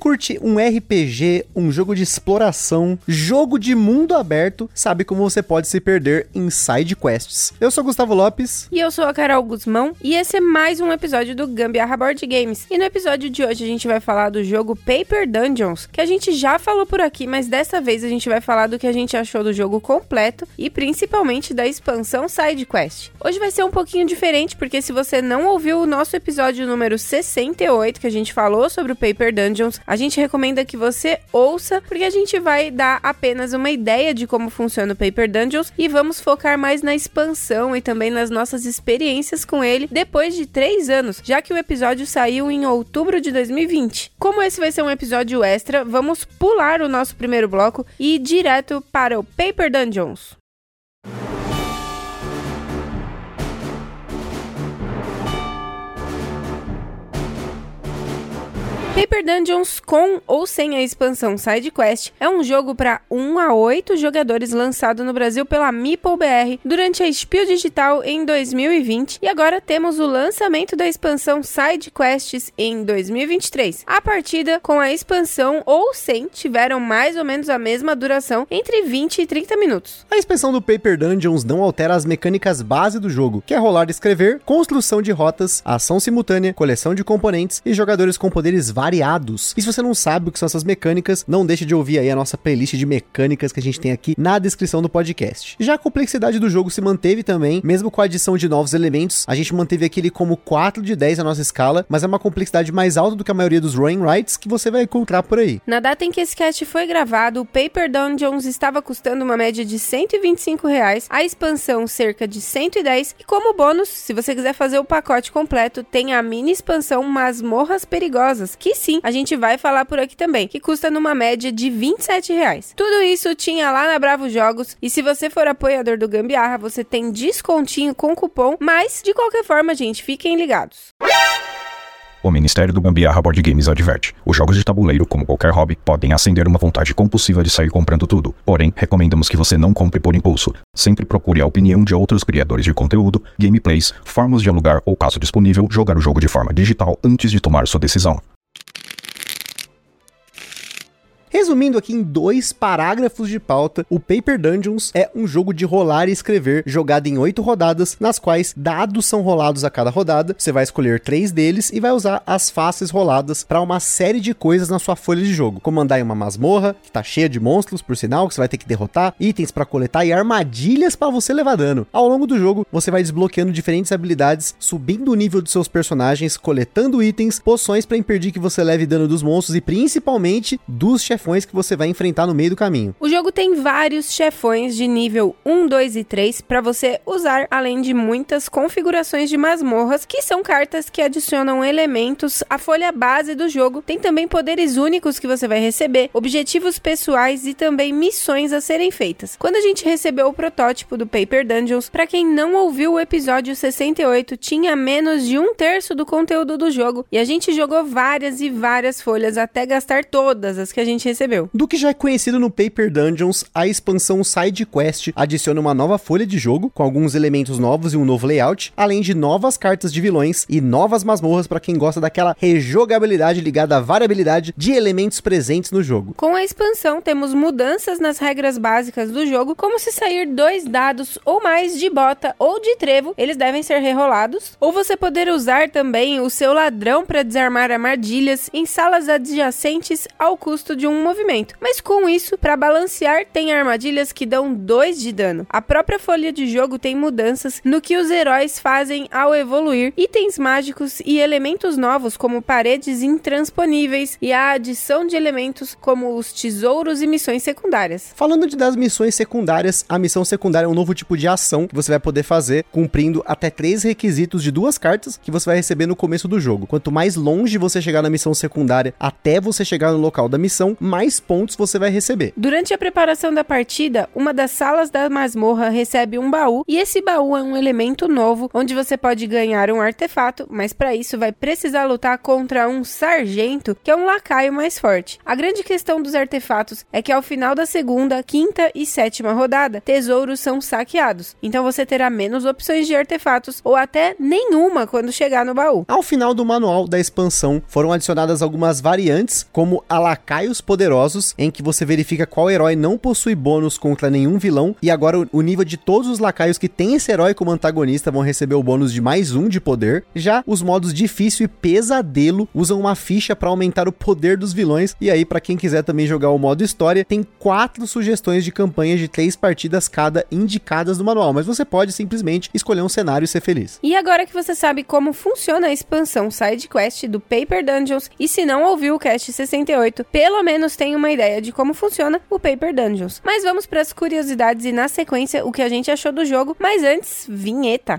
Curte um RPG, um jogo de exploração, jogo de mundo aberto, sabe como você pode se perder em side quests. Eu sou Gustavo Lopes. E eu sou a Carol Guzmão. E esse é mais um episódio do Gambiarra Board Games. E no episódio de hoje a gente vai falar do jogo Paper Dungeons, que a gente já falou por aqui, mas dessa vez a gente vai falar do que a gente achou do jogo completo e principalmente da expansão side quest. Hoje vai ser um pouquinho diferente, porque se você não ouviu o nosso episódio número 68, que a gente falou sobre o Paper Dungeons, a gente recomenda que você ouça, porque a gente vai dar apenas uma ideia de como funciona o Paper Dungeons e vamos focar mais na expansão e também nas nossas experiências com ele depois de três anos, já que o episódio saiu em outubro de 2020. Como esse vai ser um episódio extra, vamos pular o nosso primeiro bloco e ir direto para o Paper Dungeons. Paper Dungeons com ou sem a expansão Side Quest é um jogo para 1 a 8 jogadores lançado no Brasil pela Meeple BR durante a Spiel Digital em 2020 e agora temos o lançamento da expansão Side Quests em 2023. A partida com a expansão ou sem tiveram mais ou menos a mesma duração entre 20 e 30 minutos. A expansão do Paper Dungeons não altera as mecânicas base do jogo, que é rolar e escrever, construção de rotas, ação simultânea, coleção de componentes e jogadores com poderes variados variados. E se você não sabe o que são essas mecânicas, não deixe de ouvir aí a nossa playlist de mecânicas que a gente tem aqui na descrição do podcast. Já a complexidade do jogo se manteve também, mesmo com a adição de novos elementos. A gente manteve aquele como 4 de 10 a nossa escala, mas é uma complexidade mais alta do que a maioria dos Rolling Rights que você vai encontrar por aí. Na data em que esse cast foi gravado, o Paper Dungeons estava custando uma média de 125 reais, a expansão cerca de 110 e como bônus, se você quiser fazer o pacote completo, tem a mini expansão Masmorras Perigosas, que sim, a gente vai falar por aqui também, que custa numa média de 27 reais. Tudo isso tinha lá na Bravo Jogos, e se você for apoiador do Gambiarra, você tem descontinho com cupom, mas de qualquer forma, gente, fiquem ligados. O Ministério do Gambiarra Board Games adverte: os jogos de tabuleiro, como qualquer hobby, podem acender uma vontade compulsiva de sair comprando tudo. Porém, recomendamos que você não compre por impulso. Sempre procure a opinião de outros criadores de conteúdo, gameplays, formas de alugar ou, caso disponível, jogar o jogo de forma digital antes de tomar sua decisão. Resumindo aqui em dois parágrafos de pauta, o Paper Dungeons é um jogo de rolar e escrever jogado em oito rodadas, nas quais dados são rolados a cada rodada. Você vai escolher três deles e vai usar as faces roladas para uma série de coisas na sua folha de jogo, como andar em uma masmorra que tá cheia de monstros, por sinal, que você vai ter que derrotar, itens para coletar e armadilhas para você levar dano. Ao longo do jogo, você vai desbloqueando diferentes habilidades, subindo o nível dos seus personagens, coletando itens, poções para impedir que você leve dano dos monstros e principalmente dos chefes chefões que você vai enfrentar no meio do caminho. O jogo tem vários chefões de nível 1, 2 e 3 para você usar, além de muitas configurações de masmorras, que são cartas que adicionam elementos à folha base do jogo. Tem também poderes únicos que você vai receber, objetivos pessoais e também missões a serem feitas. Quando a gente recebeu o protótipo do Paper Dungeons, para quem não ouviu o episódio 68, tinha menos de um terço do conteúdo do jogo e a gente jogou várias e várias folhas até gastar todas as que a gente recebeu. Do que já é conhecido no Paper Dungeons, a expansão Side Quest adiciona uma nova folha de jogo, com alguns elementos novos e um novo layout, além de novas cartas de vilões e novas masmorras para quem gosta daquela rejogabilidade ligada à variabilidade de elementos presentes no jogo. Com a expansão, temos mudanças nas regras básicas do jogo, como se sair dois dados ou mais de bota ou de trevo, eles devem ser rerolados, ou você poder usar também o seu ladrão para desarmar armadilhas em salas adjacentes ao custo de um movimento. Mas com isso, para balancear, tem armadilhas que dão 2 de dano. A própria folha de jogo tem mudanças no que os heróis fazem ao evoluir, itens mágicos e elementos novos como paredes intransponíveis e a adição de elementos como os tesouros e missões secundárias. Falando de das missões secundárias, a missão secundária é um novo tipo de ação que você vai poder fazer cumprindo até três requisitos de duas cartas que você vai receber no começo do jogo. Quanto mais longe você chegar na missão secundária até você chegar no local da missão, mais pontos você vai receber. Durante a preparação da partida, uma das salas da masmorra recebe um baú e esse baú é um elemento novo onde você pode ganhar um artefato, mas para isso vai precisar lutar contra um sargento, que é um lacaio mais forte. A grande questão dos artefatos é que ao final da segunda, quinta e sétima rodada, tesouros são saqueados. Então você terá menos opções de artefatos ou até nenhuma quando chegar no baú. Ao final do manual da expansão, foram adicionadas algumas variantes, como a lacaios poderosos, em que você verifica qual herói não possui bônus contra nenhum vilão, e agora o nível de todos os lacaios que tem esse herói como antagonista vão receber o bônus de mais um de poder. Já os modos difícil e pesadelo usam uma ficha para aumentar o poder dos vilões, e aí para quem quiser também jogar o modo história, tem quatro sugestões de campanha de três partidas cada indicadas no manual, mas você pode simplesmente escolher um cenário e ser feliz. E agora que você sabe como funciona a expansão Side Quest do Paper Dungeons, e se não ouviu o cast 68, pelo menos tem uma ideia de como funciona o Paper Dungeons. Mas vamos para as curiosidades e na sequência o que a gente achou do jogo, mas antes, vinheta.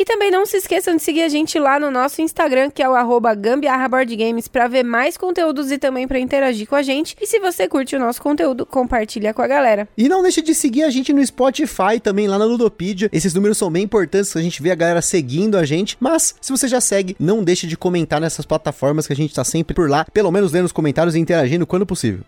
E também não se esqueçam de seguir a gente lá no nosso Instagram, que é o arroba gambiarraboardgames, para ver mais conteúdos e também para interagir com a gente. E se você curte o nosso conteúdo, compartilha com a galera. E não deixe de seguir a gente no Spotify, também lá na Ludopedia. Esses números são bem importantes, a gente vê a galera seguindo a gente. Mas, se você já segue, não deixe de comentar nessas plataformas que a gente tá sempre por lá, pelo menos lendo os comentários e interagindo quando possível.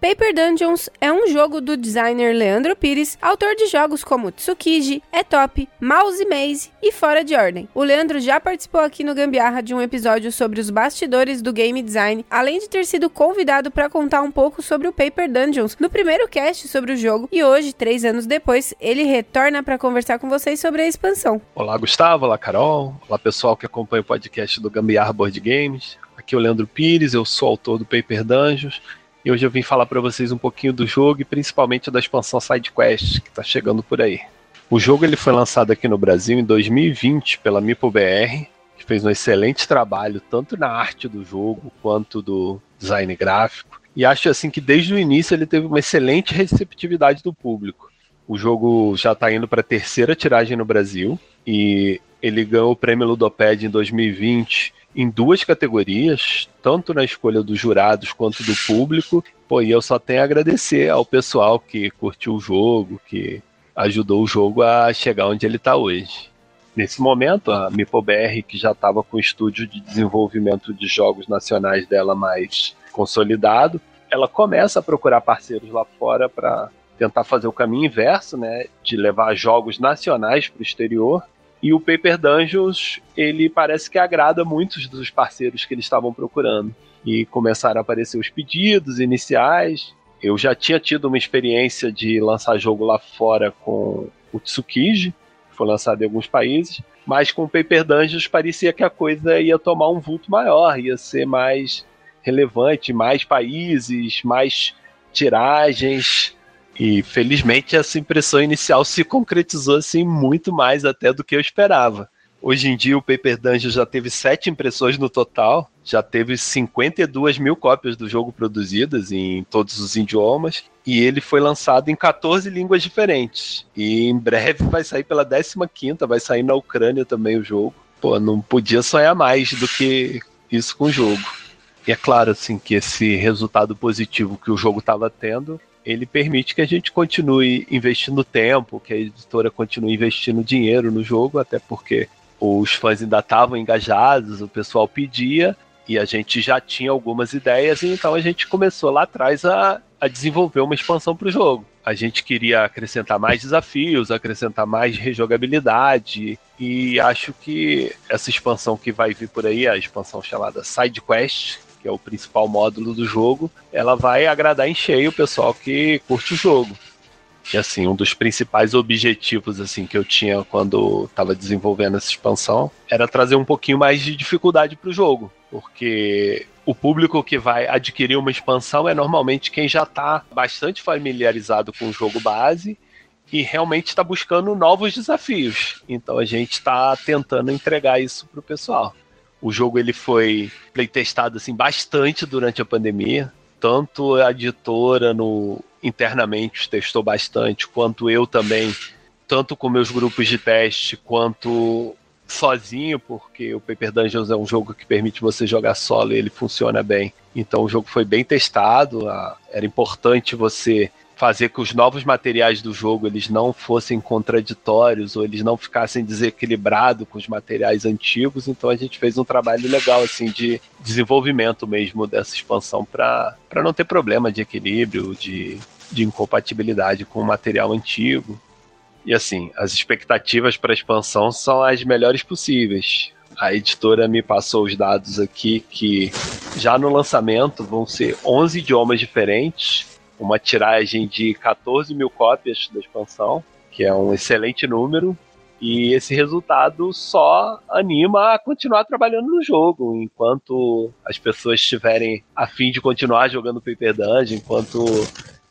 Paper Dungeons é um jogo do designer Leandro Pires, autor de jogos como Tsukiji, É Top, Mouse Maze e Fora de Ordem. O Leandro já participou aqui no Gambiarra de um episódio sobre os bastidores do game design, além de ter sido convidado para contar um pouco sobre o Paper Dungeons no primeiro cast sobre o jogo. E hoje, três anos depois, ele retorna para conversar com vocês sobre a expansão. Olá, Gustavo. Olá, Carol. Olá, pessoal que acompanha o podcast do Gambiarra Board Games. Aqui é o Leandro Pires, eu sou autor do Paper Dungeons e hoje eu vim falar para vocês um pouquinho do jogo e principalmente da expansão Side Quest que está chegando por aí. O jogo ele foi lançado aqui no Brasil em 2020 pela MipoBR, que fez um excelente trabalho tanto na arte do jogo quanto do design gráfico. E acho assim que desde o início ele teve uma excelente receptividade do público. O jogo já está indo para a terceira tiragem no Brasil e ele ganhou o prêmio Ludoped em 2020 em duas categorias, tanto na escolha dos jurados quanto do público. Pô, e eu só tenho a agradecer ao pessoal que curtiu o jogo, que ajudou o jogo a chegar onde ele está hoje. Nesse momento, a MipoBR, que já estava com o estúdio de desenvolvimento de jogos nacionais dela mais consolidado, ela começa a procurar parceiros lá fora para tentar fazer o caminho inverso, né, de levar jogos nacionais para o exterior e o Paper Dungeons, ele parece que agrada muitos dos parceiros que eles estavam procurando. E começaram a aparecer os pedidos iniciais. Eu já tinha tido uma experiência de lançar jogo lá fora com o Tsukiji, que foi lançado em alguns países, mas com o Paper Dungeons parecia que a coisa ia tomar um vulto maior, ia ser mais relevante, mais países, mais tiragens. E felizmente essa impressão inicial se concretizou assim muito mais até do que eu esperava. Hoje em dia o Paper Dungeon já teve sete impressões no total, já teve 52 mil cópias do jogo produzidas em todos os idiomas, e ele foi lançado em 14 línguas diferentes. E em breve vai sair pela 15ª, vai sair na Ucrânia também o jogo. Pô, não podia sonhar mais do que isso com o jogo. E é claro assim que esse resultado positivo que o jogo estava tendo ele permite que a gente continue investindo tempo, que a editora continue investindo dinheiro no jogo, até porque os fãs ainda estavam engajados, o pessoal pedia e a gente já tinha algumas ideias, então a gente começou lá atrás a, a desenvolver uma expansão para o jogo. A gente queria acrescentar mais desafios, acrescentar mais rejogabilidade, e acho que essa expansão que vai vir por aí, a expansão chamada Side Quest, que é o principal módulo do jogo, ela vai agradar em cheio o pessoal que curte o jogo. E assim, um dos principais objetivos assim que eu tinha quando estava desenvolvendo essa expansão era trazer um pouquinho mais de dificuldade para o jogo, porque o público que vai adquirir uma expansão é normalmente quem já está bastante familiarizado com o jogo base e realmente está buscando novos desafios. Então a gente está tentando entregar isso para o pessoal. O jogo ele foi playtestado assim bastante durante a pandemia, tanto a editora no internamente testou bastante, quanto eu também, tanto com meus grupos de teste, quanto sozinho, porque o Paper Dungeons é um jogo que permite você jogar solo e ele funciona bem. Então o jogo foi bem testado, era importante você fazer que os novos materiais do jogo eles não fossem contraditórios ou eles não ficassem desequilibrados com os materiais antigos. Então a gente fez um trabalho legal assim de desenvolvimento mesmo dessa expansão para não ter problema de equilíbrio, de, de incompatibilidade com o material antigo. E assim, as expectativas para a expansão são as melhores possíveis. A editora me passou os dados aqui que já no lançamento vão ser 11 idiomas diferentes uma tiragem de 14 mil cópias da expansão, que é um excelente número. E esse resultado só anima a continuar trabalhando no jogo, enquanto as pessoas estiverem a fim de continuar jogando Paper Dungeon, enquanto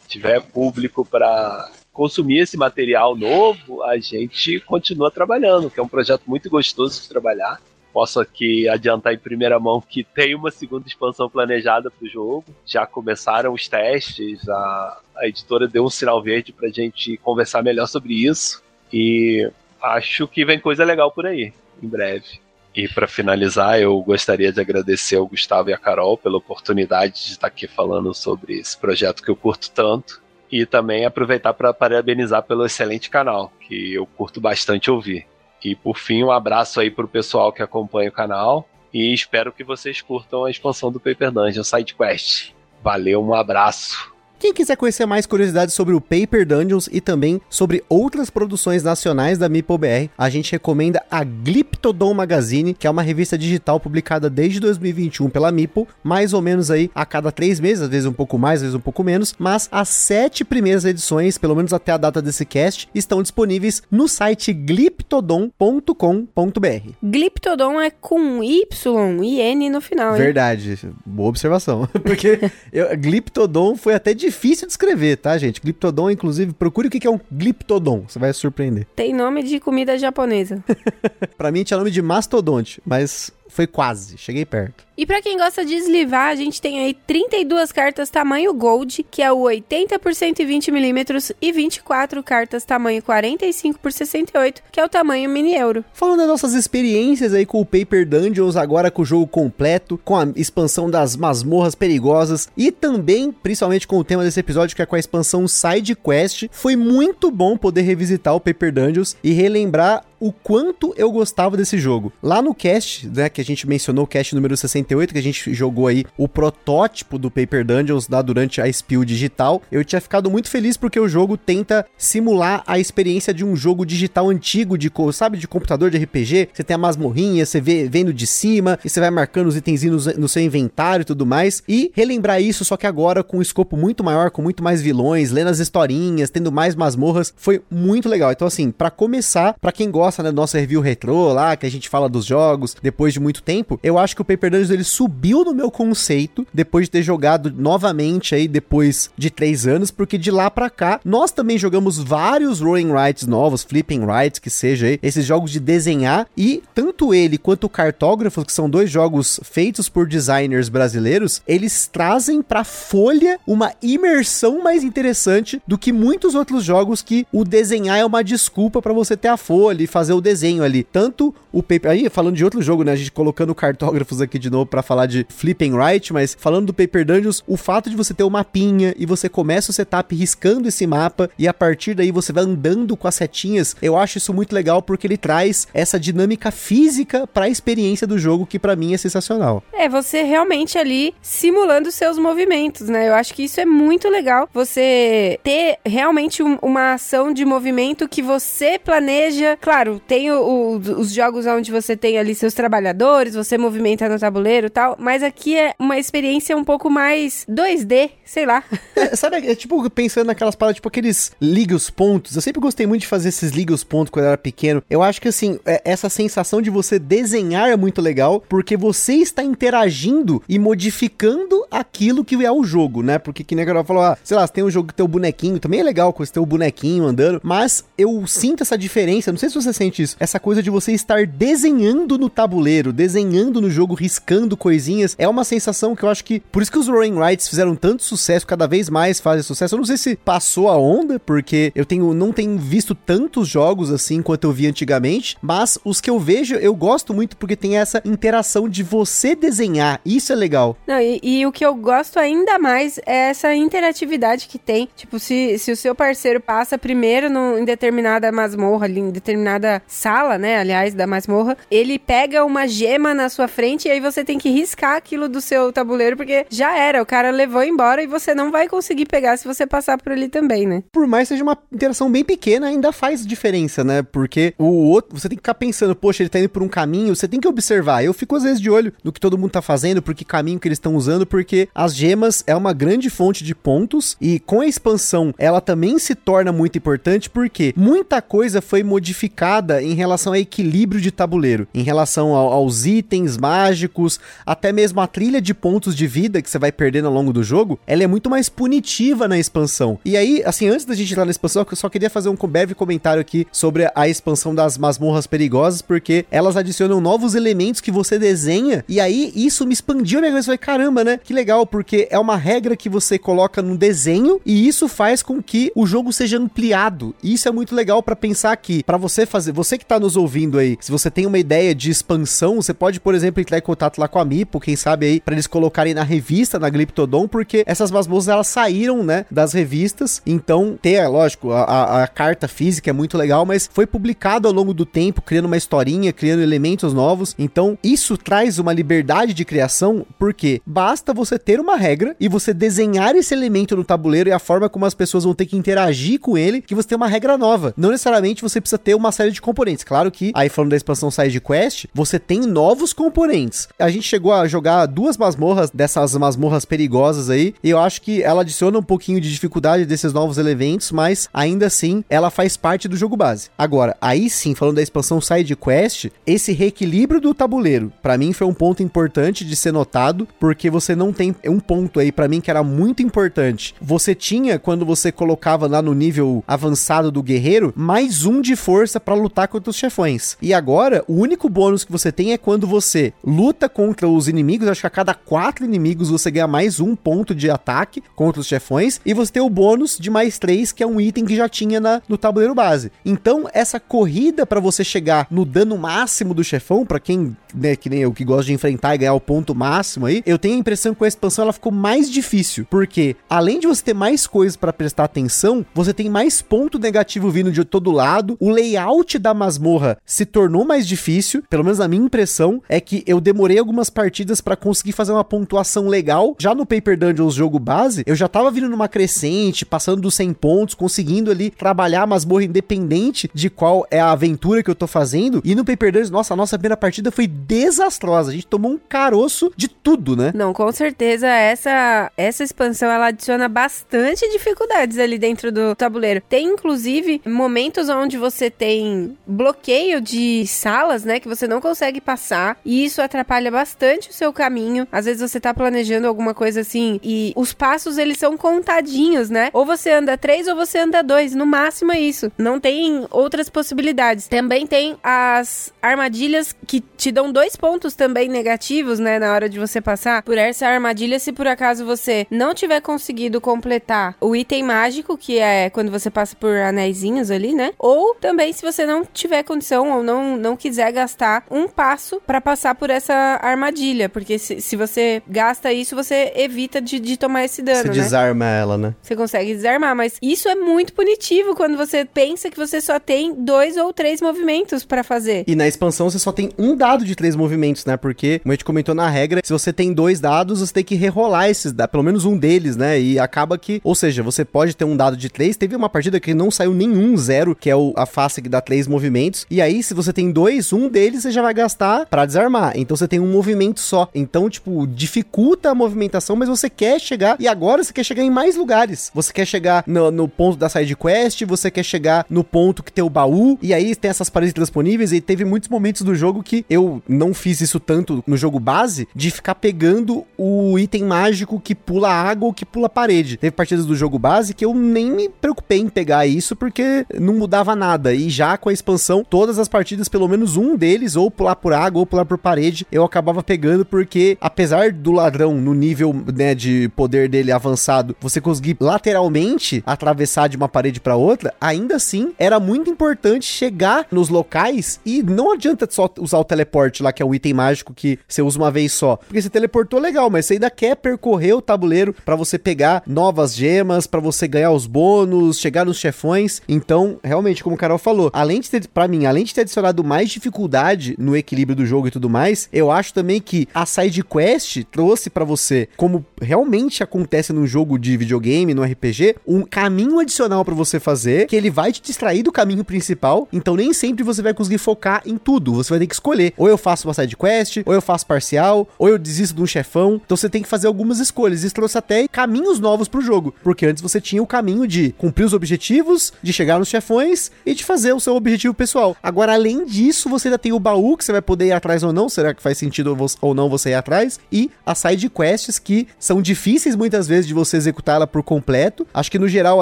tiver público para consumir esse material novo, a gente continua trabalhando, que é um projeto muito gostoso de trabalhar posso aqui adiantar em primeira mão que tem uma segunda expansão planejada para o jogo. Já começaram os testes, a, a editora deu um sinal verde para a gente conversar melhor sobre isso. E acho que vem coisa legal por aí, em breve. E para finalizar, eu gostaria de agradecer ao Gustavo e a Carol pela oportunidade de estar aqui falando sobre esse projeto que eu curto tanto. E também aproveitar para parabenizar pelo excelente canal, que eu curto bastante ouvir. E por fim, um abraço aí pro pessoal que acompanha o canal e espero que vocês curtam a expansão do Paper Dungeon Side Quest. Valeu, um abraço. Quem quiser conhecer mais curiosidades sobre o Paper Dungeons e também sobre outras produções nacionais da MipoBR, a gente recomenda a Glyptodon Magazine, que é uma revista digital publicada desde 2021 pela Mipo, mais ou menos aí a cada três meses, às vezes um pouco mais, às vezes um pouco menos, mas as sete primeiras edições, pelo menos até a data desse cast, estão disponíveis no site glyptodon.com.br. Glyptodon é com Y e N no final, hein? Verdade, boa observação, porque eu, Glyptodon foi até de difícil de escrever, tá, gente? Gliptodon, inclusive, procure o que é um gliptodon, você vai se surpreender. Tem nome de comida japonesa. pra mim tinha nome de mastodonte, mas foi quase, cheguei perto. E para quem gosta de eslivar, a gente tem aí 32 cartas tamanho Gold, que é o 80 por 120 milímetros, e 24 cartas tamanho 45 por 68, que é o tamanho mini euro. Falando das nossas experiências aí com o Paper Dungeons, agora com o jogo completo, com a expansão das masmorras perigosas e também, principalmente com o tema desse episódio, que é com a expansão Side Quest, foi muito bom poder revisitar o Paper Dungeons e relembrar o quanto eu gostava desse jogo. Lá no cast, né, que a gente mencionou, o cast número 68, que a gente jogou aí o protótipo do Paper Dungeons lá durante a Spill digital, eu tinha ficado muito feliz porque o jogo tenta simular a experiência de um jogo digital antigo, de, sabe, de computador de RPG. Você tem a masmorrinha, você vê vendo de cima, e você vai marcando os itenzinhos no, no seu inventário e tudo mais. E relembrar isso, só que agora com um escopo muito maior, com muito mais vilões, lendo as historinhas, tendo mais masmorras, foi muito legal. Então, assim, para começar, para quem gosta gosta, né, do nosso review retrô lá, que a gente fala dos jogos depois de muito tempo, eu acho que o Paper Dungeons ele subiu no meu conceito depois de ter jogado novamente aí depois de três anos, porque de lá para cá nós também jogamos vários Rolling Rights novos, Flipping Rights, que seja aí, esses jogos de desenhar e tanto ele quanto o Cartógrafo, que são dois jogos feitos por designers brasileiros, eles trazem para folha uma imersão mais interessante do que muitos outros jogos que o desenhar é uma desculpa para você ter a folha e fazer o desenho ali. Tanto o paper. Aí, falando de outro jogo, né? A gente colocando cartógrafos aqui de novo pra falar de flip and write, mas falando do Paper Dungeons, o fato de você ter o mapinha e você começa o setup riscando esse mapa e a partir daí você vai andando com as setinhas, eu acho isso muito legal porque ele traz essa dinâmica física para a experiência do jogo que para mim é sensacional. É, você realmente ali simulando seus movimentos, né? Eu acho que isso é muito legal. Você ter realmente um, uma ação de movimento que você planeja. Claro, tem o, o, os jogos onde você tem ali seus trabalhadores, você movimenta no tabuleiro tal, mas aqui é uma experiência um pouco mais 2D, sei lá. É, sabe, é tipo pensando naquelas paradas, tipo aqueles liga os pontos. Eu sempre gostei muito de fazer esses liga os pontos quando eu era pequeno. Eu acho que assim, é, essa sensação de você desenhar é muito legal, porque você está interagindo e modificando aquilo que é o jogo, né? Porque que nem a falou, ah, sei lá, você tem um jogo que tem o bonequinho, também é legal com você ter o bonequinho andando, mas eu sinto essa diferença, não sei se você sente isso, essa coisa de você estar desenhando no tabuleiro, desenhando no jogo, riscando coisinhas, é uma sensação que eu acho que, por isso que os Roaring Rights fizeram tanto sucesso, cada vez mais fazem sucesso, eu não sei se passou a onda, porque eu tenho, não tenho visto tantos jogos assim quanto eu vi antigamente, mas os que eu vejo, eu gosto muito porque tem essa interação de você desenhar, isso é legal. Não, e, e o que eu gosto ainda mais é essa interatividade que tem. Tipo, se, se o seu parceiro passa primeiro no, em determinada masmorra, ali, em determinada sala, né? Aliás, da masmorra, ele pega uma gema na sua frente e aí você tem que riscar aquilo do seu tabuleiro, porque já era, o cara levou embora e você não vai conseguir pegar se você passar por ali também, né? Por mais seja uma interação bem pequena, ainda faz diferença, né? Porque o outro, você tem que ficar pensando, poxa, ele tá indo por um caminho, você tem que observar. Eu fico às vezes de olho no que todo mundo tá fazendo, por que caminho que eles estão usando, porque as gemas é uma grande fonte de pontos e com a expansão ela também se torna muito importante porque muita coisa foi modificada em relação ao equilíbrio de tabuleiro, em relação ao, aos itens mágicos, até mesmo a trilha de pontos de vida que você vai perdendo ao longo do jogo, ela é muito mais punitiva na expansão. E aí, assim, antes da gente entrar na expansão, eu só queria fazer um breve comentário aqui sobre a expansão das masmorras perigosas, porque elas adicionam novos elementos que você desenha, e aí isso me expandiu a minha cabeça. Falei, caramba, né? Que legal, porque é uma regra que você coloca no desenho, e isso faz com que o jogo seja ampliado. E isso é muito legal para pensar aqui, para você fazer, você que tá nos ouvindo aí, se você tem uma ideia de expansão, você pode, por exemplo, entrar em contato lá com a Mipo, quem sabe aí, para eles colocarem na revista, na Glyptodon, porque essas masmorras elas saíram, né, das revistas, então ter, lógico, a, a, a carta física é muito legal, mas foi publicado ao longo do tempo, criando uma historinha, criando elementos novos, então isso traz uma liberdade de criação, porque basta você ter uma regra e você desenhar esse elemento no tabuleiro e a forma como as pessoas vão ter que interagir com ele, que você tem uma regra nova. Não necessariamente você precisa ter uma série de componentes. Claro que, aí falando da expansão Side Quest, você tem novos componentes. A gente chegou a jogar duas masmorras dessas masmorras perigosas aí, e eu acho que ela adiciona um pouquinho de dificuldade desses novos elementos, mas ainda assim ela faz parte do jogo base. Agora, aí sim, falando da expansão Side Quest, esse reequilíbrio do tabuleiro, para mim foi um ponto importante de ser notado, porque você não tem um ponto aí para mim que era muito importante. Você tinha quando você colocava lá no nível avançado do guerreiro, mais um de força para lutar contra os chefões. E agora, o único bônus que você tem é quando você luta contra os inimigos, acho que a cada quatro inimigos você ganha mais um ponto de ataque contra os chefões, e você tem o bônus de mais três, que é um item que já tinha na, no tabuleiro base. Então, essa corrida para você chegar no dano máximo do chefão, para quem, né, que nem eu, que gosta de enfrentar e ganhar o ponto máximo aí, eu tenho a impressão que com a expansão ela ficou mais difícil, porque além de você ter mais coisas para prestar atenção, você tem mais ponto negativo vindo de todo lado, o layout da masmorra se tornou mais difícil, pelo menos a minha impressão é que eu demorei algumas partidas para conseguir fazer uma pontuação legal. Já no Paper Dungeons jogo base, eu já tava vindo numa crescente, passando dos 100 pontos, conseguindo ali trabalhar a masmorra independente de qual é a aventura que eu tô fazendo. E no Paper Dungeons, nossa, a nossa primeira partida foi desastrosa. A gente tomou um caroço de tudo, né? Não, com certeza essa essa expansão ela adiciona bastante dificuldades ali dentro do tabuleiro. Tem inclusive momentos onde você tem bloqueio de salas, né, que você não consegue passar, e isso atrapalha bastante o seu caminho. Às vezes você tá planejando alguma coisa assim e os passos eles são contadinhos, né? Ou você anda três ou você anda dois, no máximo é isso. Não tem outras possibilidades. Também tem as armadilhas que te dão dois pontos também negativos, né, na hora de você passar por essa armadilha se por acaso você não tiver conseguido completar o item mágico, que é quando você passa por anéisinhos ali, né? Ou também se você não tiver condição ou não, não quiser gastar um passo para passar por essa armadilha, porque se, se você gasta isso, você evita de, de tomar esse dano, Você né? desarma ela, né? Você consegue desarmar, mas isso é muito punitivo quando você pensa que você só tem dois ou três movimentos pra fazer. E na expansão você só tem um dado de três movimentos, né? Porque, como a gente comentou na regra, se você tem dois dados, você tem que rerolar esses dados, pelo menos um deles, né? E acaba que, ou seja, você pode ter um dado de três. Teve uma partida que não saiu nenhum zero, que é o, a face que dá três movimentos. E aí, se você tem dois, um deles você já vai gastar pra desarmar. Então você tem um movimento só. Então, tipo, dificulta a movimentação, mas você quer chegar. E agora você quer chegar em mais lugares. Você quer chegar no, no ponto da side quest, você quer chegar no ponto que tem o baú. E aí tem essas paredes transponíveis. E teve muitos momentos do jogo que eu não fiz isso tanto no jogo base, de ficar pegando o item mágico que pula água ou que pula parede. Teve partidas do jogo base que eu nem me preocupei em pegar isso porque não mudava nada. E já com a expansão, todas as partidas, pelo menos um deles, ou pular por água ou pular por parede, eu acabava pegando porque, apesar do ladrão no nível né, de poder dele avançado, você conseguir lateralmente atravessar de uma parede para outra, ainda assim era muito importante chegar nos locais e não adianta só usar o teleporte lá, que é o item mágico que você usa uma vez só. Porque você teleportou legal, mas você ainda quer percorrer o tabuleiro para você pegar novas gemas, para você ganhar os bônus, chegar nos chefões. Então, realmente, como o Carol falou, além de ter, pra mim, além de ter adicionado mais dificuldade no equilíbrio do jogo e tudo mais, eu acho também que a side quest trouxe para você, como realmente acontece num jogo de videogame, no RPG, um caminho adicional para você fazer, que ele vai te distrair do caminho principal. Então, nem sempre você vai conseguir focar em tudo. Você vai ter que escolher. Ou eu faço uma side quest, ou eu faço parcial, ou eu desisto de um chefão. Então, você tem que fazer algumas escolhas. Isso trouxe até caminhos novos pro jogo, porque antes você tinha o caminho de cumprir os objetivos, de chegar nos chefões e de fazer o seu objetivo pessoal. Agora, além disso, você ainda tem o baú que você vai poder ir atrás ou não, será que faz sentido ou não você ir atrás, e as side quests que são difíceis muitas vezes de você executá-la por completo. Acho que no geral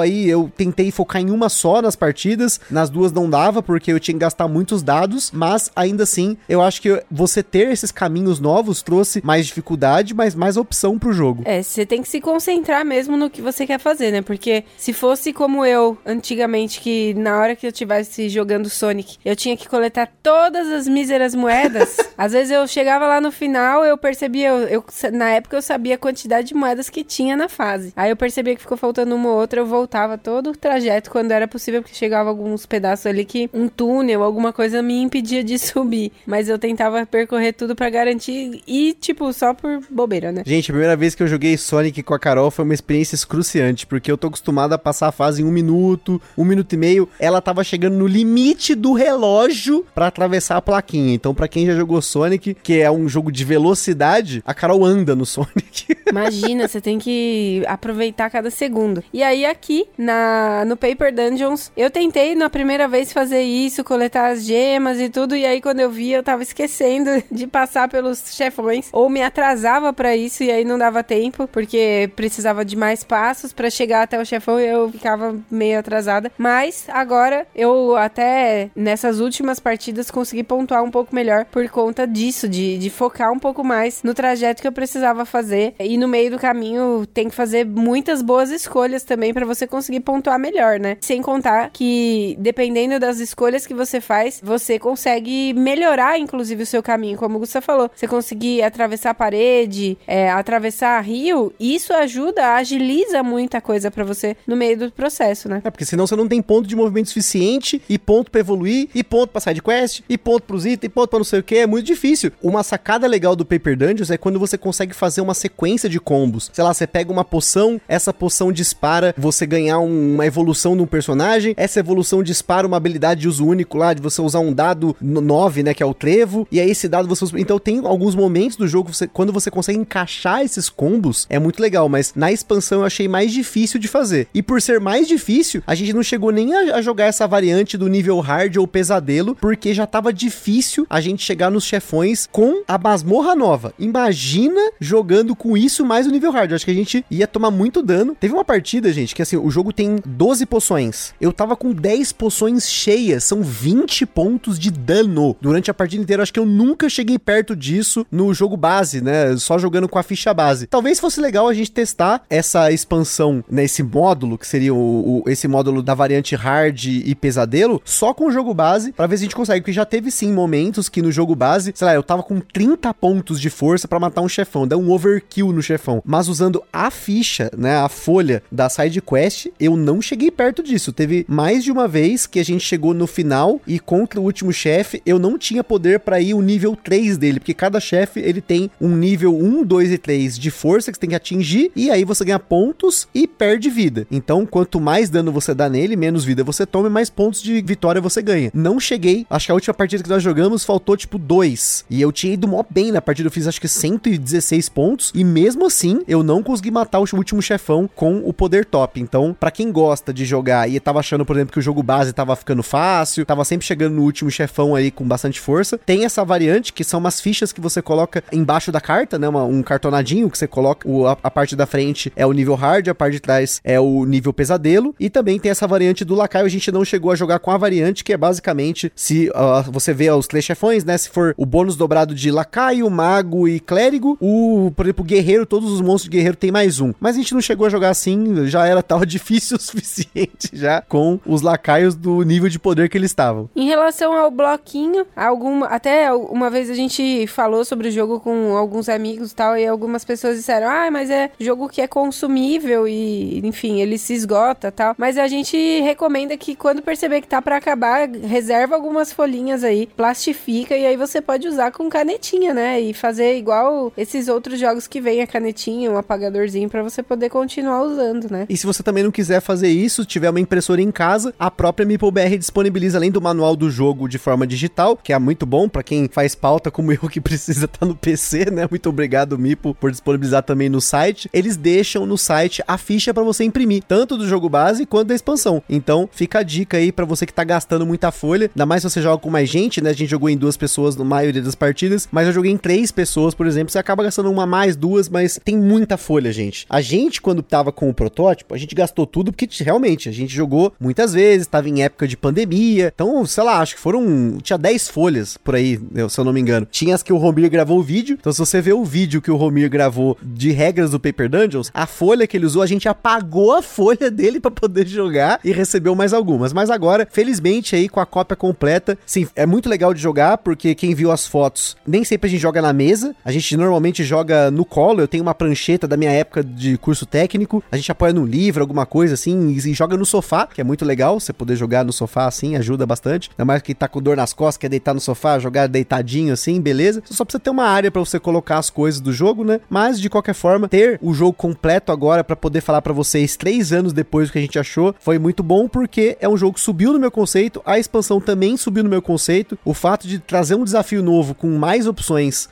aí eu tentei focar em uma só nas partidas, nas duas não dava porque eu tinha que gastar muitos dados, mas ainda assim, eu acho que você ter esses caminhos novos trouxe mais dificuldade, mas mais opção pro jogo. É, você tem que se concentrar mesmo no que você quer fazer, né? Porque se fosse como eu antigamente, que na hora que eu tivesse jogando Sonic, eu tinha que coletar todas as míseras moedas. às vezes eu chegava lá no final, eu percebia, eu, eu- na época eu sabia a quantidade de moedas que tinha na fase. Aí eu percebia que ficou faltando uma ou outra, eu voltava todo o trajeto quando era possível, porque chegava alguns pedaços ali que um túnel, alguma coisa me impedia de subir. Mas eu tentava percorrer tudo pra garantir e, tipo, só por bobeira, né? Gente, a primeira vez que eu joguei Sonic com a Carol foi uma experiência excruciante, porque eu tô acostumado a passar a fase em um minuto, um minuto e meio. Ela tava chegando no limite do relógio pra atravessar a plaquinha. Então, pra quem já jogou Sonic, que é um jogo de velocidade, a Carol anda no Sonic. Imagina, você tem que aproveitar cada segundo. E aí aqui na no Paper Dungeons, eu tentei na primeira vez fazer isso, coletar as gemas e tudo, e aí quando eu vi, eu tava esquecendo de passar pelos chefões ou me atrasava pra isso e aí não dava tempo, porque precisava de mais passos pra chegar até o chefão e eu ficava meio atrasada. Mas agora eu até nessas últimas partidas consegui pontuar um pouco melhor por conta disso, de, de focar um pouco mais no trajeto que eu precisava fazer. E no meio do caminho tem que fazer muitas boas escolhas também pra você conseguir pontuar melhor, né? Sem contar que dependendo das escolhas que você faz, você consegue melhorar inclusive o seu caminho, como o Gustavo falou. Você conseguir atravessar a parede, é, atravessar rio, isso ajuda, agiliza muita coisa pra você no meio do processo, né? É, porque senão você não tem ponto de movimento suficiente, e ponto pra evoluir, e ponto pra side quest, e ponto pros itens, e ponto pra não sei o que, é muito difícil. Uma sacada legal do Paper Dungeons é quando você consegue fazer uma sequência de combos. Sei lá, você pega uma poção, essa poção dispara você ganhar um- uma evolução num personagem, essa evolução dispara uma habilidade de uso único lá, de você usar um dado 9, né, que é o trevo, e aí esse dado você usa... Então tem alguns momentos do jogo, você, quando você consegue encaixar esses combos, é muito legal, mas na expansão eu achei mais difícil de fazer. E por ser mais difícil, a gente não chegou nem a, a jogar essa variante do nível hard ou pesadelo, porque já tava difícil a gente chegar nos chefões com a masmorra nova. Imagina jogando com isso mais o nível hard. Eu acho que a gente ia tomar muito dano. Teve uma partida, gente, que assim, o jogo tem 12 poções. Eu tava com 10 poções cheias, são 20 pontos de dano durante a partida inteira. Eu acho que eu nunca cheguei perto disso no jogo base, né? Só jogando com a ficha base. Talvez fosse legal a gente testar essa expansão nesse módulo, que seria o, o- esse módulo da variante hard e pesadelo, só com o jogo base, pra ver se a gente consegue. Porque já teve sim momentos que no jogo base, sei lá, eu tava com 30 pontos de força pra matar um chefão, dá um overkill no chefão. Mas usando a ficha, né, a folha da side quest, eu não cheguei perto disso. Teve mais de uma vez que a gente chegou no final e contra o último chefe, eu não tinha poder pra ir o nível 3 dele, porque cada chefe ele tem um nível 1, 2 e 3 de força que você tem que atingir e aí você ganha pontos e perde vida. Então, quanto mais dano você dá nele, menos vida você toma e mais pontos de vitória você ganha. Não cheguei, acho que a última partida que nós jogamos faltou tipo 2 e eu tinha ido mó bem na partida, eu fiz acho que 116 pontos e mesmo assim eu não consegui matar o último chefão com o poder top. Então, para quem gosta de jogar e tava achando, por exemplo, que o jogo base tava ficando fácil, tava sempre chegando no último chefão aí com bastante força, tem essa variante que são umas fichas que você coloca embaixo da carta, né? Uma, um cartonadinho que você coloca, o, a, a, parte da frente é o nível hard, a parte de trás é o nível pesadelo, e também tem essa variante do lacaio, a gente não chegou a jogar com a variante, que é basicamente, se uh, você vê os três chefões, né? Se for o bônus dobrado de lacaio, mago e clérigo, o, por exemplo, guerreiro, todos os monstros de guerreiro tem mais um. Mas a gente não chegou a jogar assim, já era tava difícil o suficiente já com os lacaios do nível de poder que eles estavam. Em relação ao bloquinho, algum, até uma vez a gente falou sobre o jogo com alguns amigos e tal, e algumas pessoas disseram, ah, mas é jogo que é consumível e, enfim, ele se esgota tal. Mas a gente recomenda que quando perceber que tá para acabar, reserva algumas folhinhas aí, plastifica e aí você pode usar com canetinha, né? E fazer igual esses outros jogos que vem a canetinha, um apagadorzinho para você poder continuar usando, né? E se você também não quiser fazer isso, tiver uma impressora em casa, a própria MeepleBR disponibiliza além do manual do jogo de forma digital, que é muito bom para quem faz pauta como eu que precisa estar tá no PC, né? Muito obrigado, Mipo, por disponibilizar também no site. Eles deixam no site a ficha para você imprimir, tanto do jogo base quanto da expansão. Então, fica a dica aí para você que tá gastando muita folha, ainda mais se você joga com mais gente, né? A gente jogou em duas pessoas na maioria das partidas, mas eu joguei em três pessoas, por exemplo, você acaba gastando uma mais, duas, mas tem muita folha, gente. A gente, quando tava com o protótipo, a gente gastou tudo porque realmente a gente jogou muitas vezes, tava em época de pandemia, então, sei lá, acho que foram. Tinha 10 folhas por aí, se eu não me engano. Tinha as que o Romir gravou o vídeo, então se você vê o vídeo que o Romir gravou de regras do Paper Dungeons, a folha que ele usou, a gente apagou a folha dele para poder jogar e recebeu mais algumas. Mas agora, felizmente, aí com a cópia completa, sim, é muito legal de jogar, porque quem viu as fotos, nem sempre a gente joga na mesa, a gente normalmente joga no colo. Eu tenho uma prancheta da minha época de curso técnico, a gente apoia no livro, alguma coisa assim, e, joga no sofá, que é muito legal você poder jogar no sofá assim, ajuda bastante. Ainda mais que tá com dor nas costas, quer deitar no sofá, jogar deitadinho assim, beleza. Você só precisa ter uma área para você colocar as coisas do jogo, né? Mas de qualquer forma, ter o jogo completo agora para poder falar para vocês três anos depois do que a gente achou foi muito bom porque é um jogo que subiu no meu conceito, a expansão também subiu no meu conceito. O fato de trazer um desafio novo com mais opções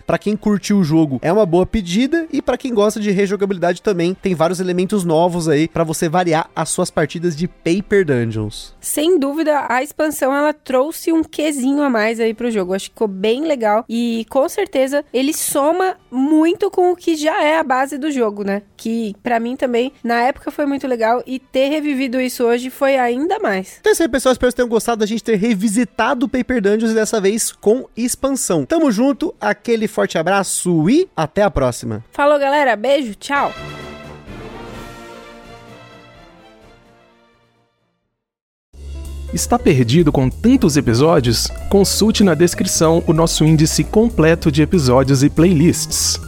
para quem curtiu o jogo é uma boa pedida e para quem gosta de rejogabilidade também tem vários elementos novos aí para você variar as suas partidas de Paper Dungeons. Sem dúvida, a expansão ela trouxe um quesinho a mais aí pro jogo. Acho que ficou bem legal e com certeza ele soma muito com o que já é a base do jogo, né? Que para mim também na época foi muito legal e ter revivido isso hoje foi ainda mais. Então é isso aí, pessoal. Espero que tenham gostado da gente ter revisitado o Paper Dungeons e dessa vez com expansão. Tamo junto, aquele forte abraço e até a próxima. Falou, galera. Beijo, tchau. Está perdido com tantos episódios? Consulte na descrição o nosso índice completo de episódios e playlists.